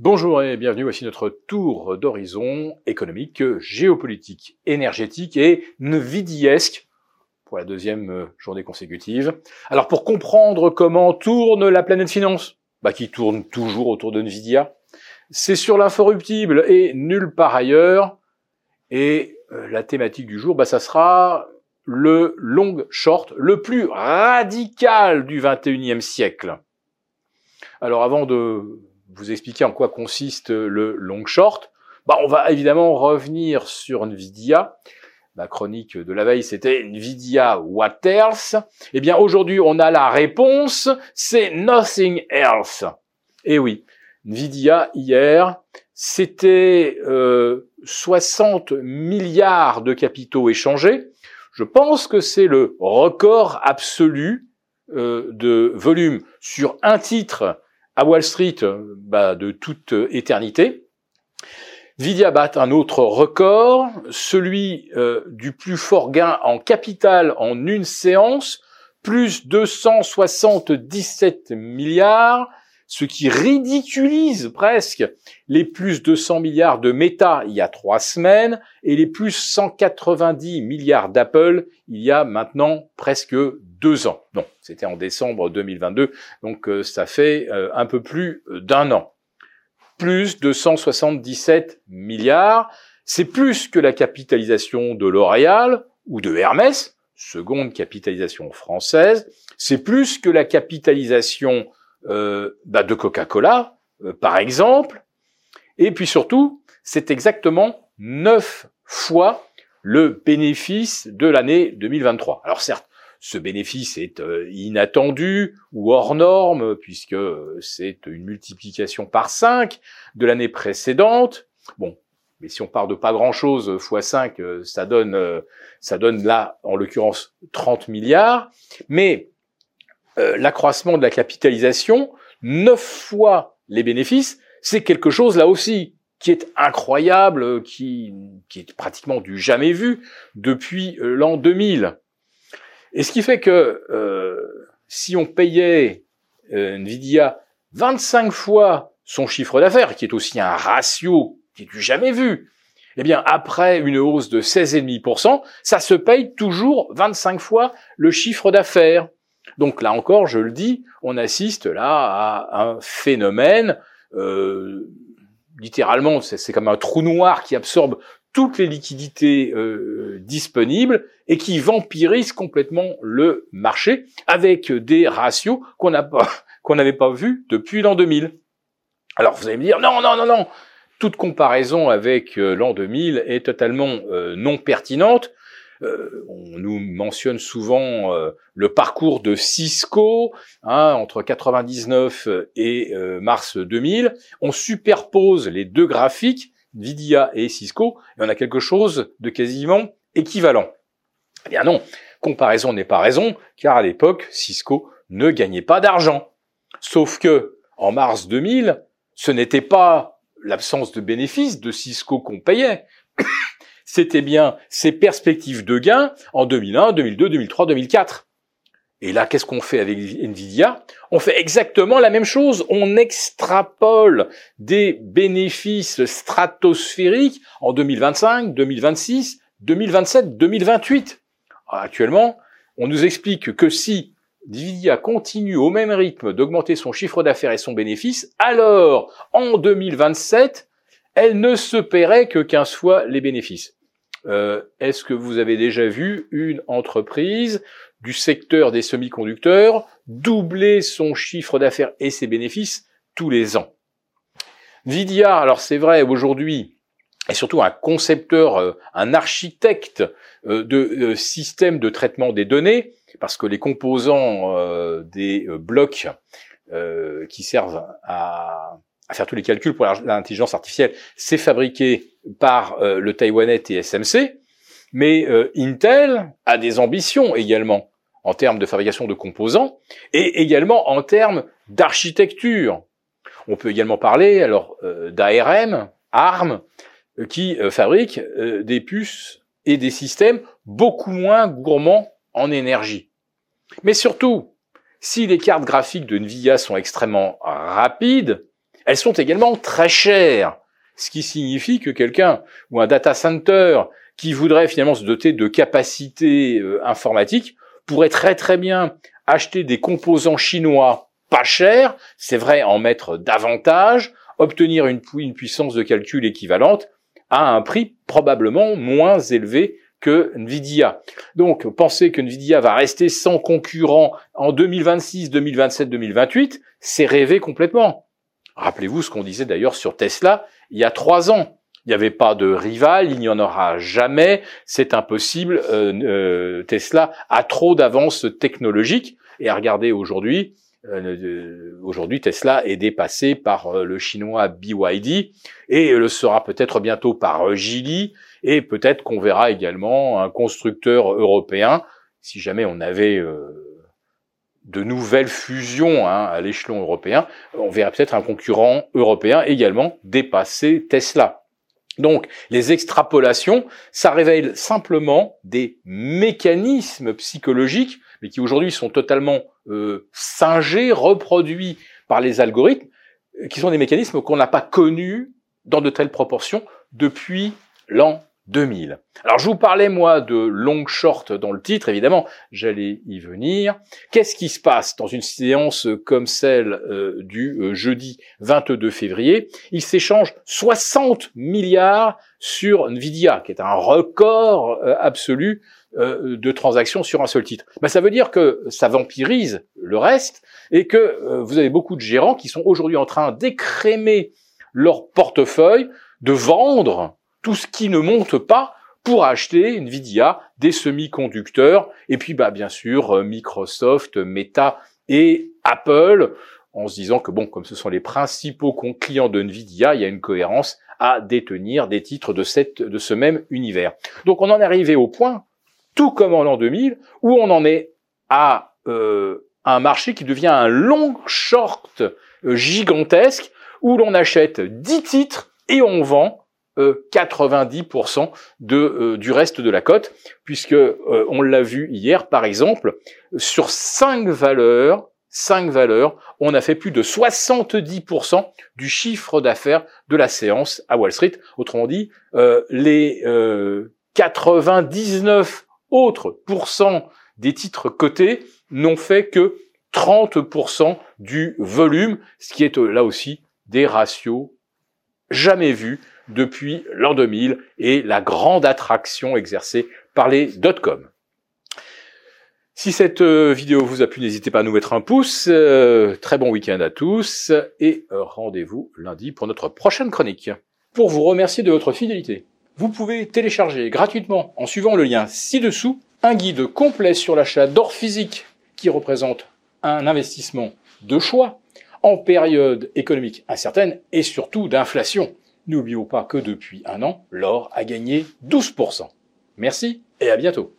Bonjour et bienvenue, voici notre tour d'horizon économique, géopolitique, énergétique et nvidiesque pour la deuxième euh, journée consécutive. Alors pour comprendre comment tourne la planète finance, bah qui tourne toujours autour de Nvidia, c'est sur l'inforruptible et nulle part ailleurs. Et euh, la thématique du jour, bah ça sera le long short, le plus radical du 21e siècle. Alors avant de vous expliquer en quoi consiste le long short, bah, on va évidemment revenir sur Nvidia. Ma chronique de la veille, c'était Nvidia What else? Eh bien, aujourd'hui, on a la réponse, c'est Nothing else. Eh oui, Nvidia, hier, c'était euh, 60 milliards de capitaux échangés. Je pense que c'est le record absolu euh, de volume sur un titre à Wall Street euh, bah, de toute éternité. Nvidia bat un autre record, celui euh, du plus fort gain en capital en une séance, plus 277 milliards, ce qui ridiculise presque les plus de 100 milliards de Meta il y a trois semaines et les plus 190 milliards d'Apple il y a maintenant presque deux ans. Non, c'était en décembre 2022, donc euh, ça fait euh, un peu plus d'un an. Plus de 177 milliards, c'est plus que la capitalisation de L'Oréal ou de Hermès, seconde capitalisation française, c'est plus que la capitalisation euh, bah, de Coca-Cola, euh, par exemple. Et puis surtout, c'est exactement neuf fois le bénéfice de l'année 2023. Alors certes, ce bénéfice est euh, inattendu ou hors norme, puisque c'est une multiplication par 5 de l'année précédente. Bon, mais si on part de pas grand-chose x 5, ça donne, ça donne là, en l'occurrence, 30 milliards. Mais euh, l'accroissement de la capitalisation, neuf fois les bénéfices, c'est quelque chose là aussi qui est incroyable, qui, qui est pratiquement du jamais vu depuis euh, l'an 2000. Et ce qui fait que euh, si on payait Nvidia 25 fois son chiffre d'affaires, qui est aussi un ratio qui est du jamais vu, eh bien, après une hausse de 16,5%, ça se paye toujours 25 fois le chiffre d'affaires. Donc là encore, je le dis, on assiste là à un phénomène, euh, littéralement, c'est comme un trou noir qui absorbe toutes les liquidités euh, disponibles et qui vampirise complètement le marché avec des ratios qu'on n'avait pas vus depuis l'an 2000. Alors vous allez me dire non non non non, toute comparaison avec euh, l'an 2000 est totalement non pertinente euh, on nous mentionne souvent euh, le parcours de Cisco hein, entre 99 et euh, mars 2000. On superpose les deux graphiques, Nvidia et Cisco, et on a quelque chose de quasiment équivalent. Eh bien non, comparaison n'est pas raison, car à l'époque, Cisco ne gagnait pas d'argent. Sauf que, en mars 2000, ce n'était pas l'absence de bénéfices de Cisco qu'on payait, c'était bien ces perspectives de gains en 2001, 2002, 2003, 2004. Et là, qu'est-ce qu'on fait avec Nvidia? On fait exactement la même chose. On extrapole des bénéfices stratosphériques en 2025, 2026, 2027, 2028. Actuellement, on nous explique que si Nvidia continue au même rythme d'augmenter son chiffre d'affaires et son bénéfice, alors en 2027, elle ne se paierait que 15 fois les bénéfices. Euh, Est-ce que vous avez déjà vu une entreprise du secteur des semi-conducteurs doubler son chiffre d'affaires et ses bénéfices tous les ans? Nvidia, alors c'est vrai, aujourd'hui, est surtout un concepteur, euh, un architecte euh, de systèmes de traitement des données, parce que les composants des blocs qui servent à à faire tous les calculs pour l'intelligence artificielle, c'est fabriqué par euh, le Taïwanais TSMC, mais euh, Intel a des ambitions également en termes de fabrication de composants et également en termes d'architecture. On peut également parler alors euh, d'ARM, ARM, qui fabrique des puces et des systèmes beaucoup moins gourmands en énergie. Mais surtout, si les cartes graphiques de Nvidia sont extrêmement rapides, elles sont également très chères. Ce qui signifie que quelqu'un ou un data center qui voudrait finalement se doter de capacités euh, informatiques pourrait très très bien acheter des composants chinois pas chers, c'est vrai en mettre davantage, obtenir une, une puissance de calcul équivalente à un prix probablement moins élevé que Nvidia. Donc, penser que Nvidia va rester sans concurrent en 2026, 2027, 2028, c'est rêver complètement. Rappelez-vous ce qu'on disait d'ailleurs sur Tesla il y a trois ans. Il n'y avait pas de rival, il n'y en aura jamais, c'est impossible. Euh, euh, Tesla a trop d'avance technologique. Et à regarder aujourd'hui, euh, aujourd'hui Tesla est dépassé par le chinois BYD et le sera peut-être bientôt par Geely et peut-être qu'on verra également un constructeur européen si jamais on avait de nouvelles fusions hein, à l'échelon européen, on verra peut-être un concurrent européen également dépasser Tesla. Donc, les extrapolations, ça révèle simplement des mécanismes psychologiques, mais qui aujourd'hui sont totalement euh, singés, reproduits par les algorithmes, qui sont des mécanismes qu'on n'a pas connus dans de telles proportions depuis l'an 2000. Alors je vous parlais moi de long short dans le titre, évidemment, j'allais y venir. Qu'est-ce qui se passe dans une séance comme celle euh, du euh, jeudi 22 février? Il s'échange 60 milliards sur Nvidia, qui est un record euh, absolu de transactions sur un seul titre. Ben, ça veut dire que ça vampirise le reste et que vous avez beaucoup de gérants qui sont aujourd'hui en train d'écrémer leur portefeuille, de vendre tout ce qui ne monte pas pour acheter Nvidia, des semi-conducteurs, et puis bah bien sûr euh, Microsoft, Meta et Apple, en se disant que bon, comme ce sont les principaux clients de Nvidia, il y a une cohérence à détenir des titres de, cette, de ce même univers. Donc on en est arrivé au point, tout comme en l'an 2000, où on en est à euh, un marché qui devient un long short euh, gigantesque, où l'on achète 10 titres et on vend 90% euh, de, euh, du reste de la cote, puisque euh, on l'a vu hier par exemple, sur cinq valeurs, cinq valeurs, on a fait plus de 70% du chiffre d'affaires de la séance à Wall Street. Autrement dit, les 99 autres pourcents des titres cotés n'ont fait que 30% du volume, ce qui est là aussi des ratios jamais vus depuis l'an 2000 et la grande attraction exercée par les dot-com. Si cette euh, vidéo vous a plu, n'hésitez pas à nous mettre un pouce. Euh, très bon week-end à tous et euh, rendez-vous lundi pour notre prochaine chronique. Pour vous remercier de votre fidélité, vous pouvez télécharger gratuitement en suivant le lien ci-dessous un guide complet sur l'achat d'or physique qui représente un investissement de choix en période économique incertaine et surtout d'inflation. N'oublions pas que depuis un an, l'or a gagné 12%. Merci et à bientôt.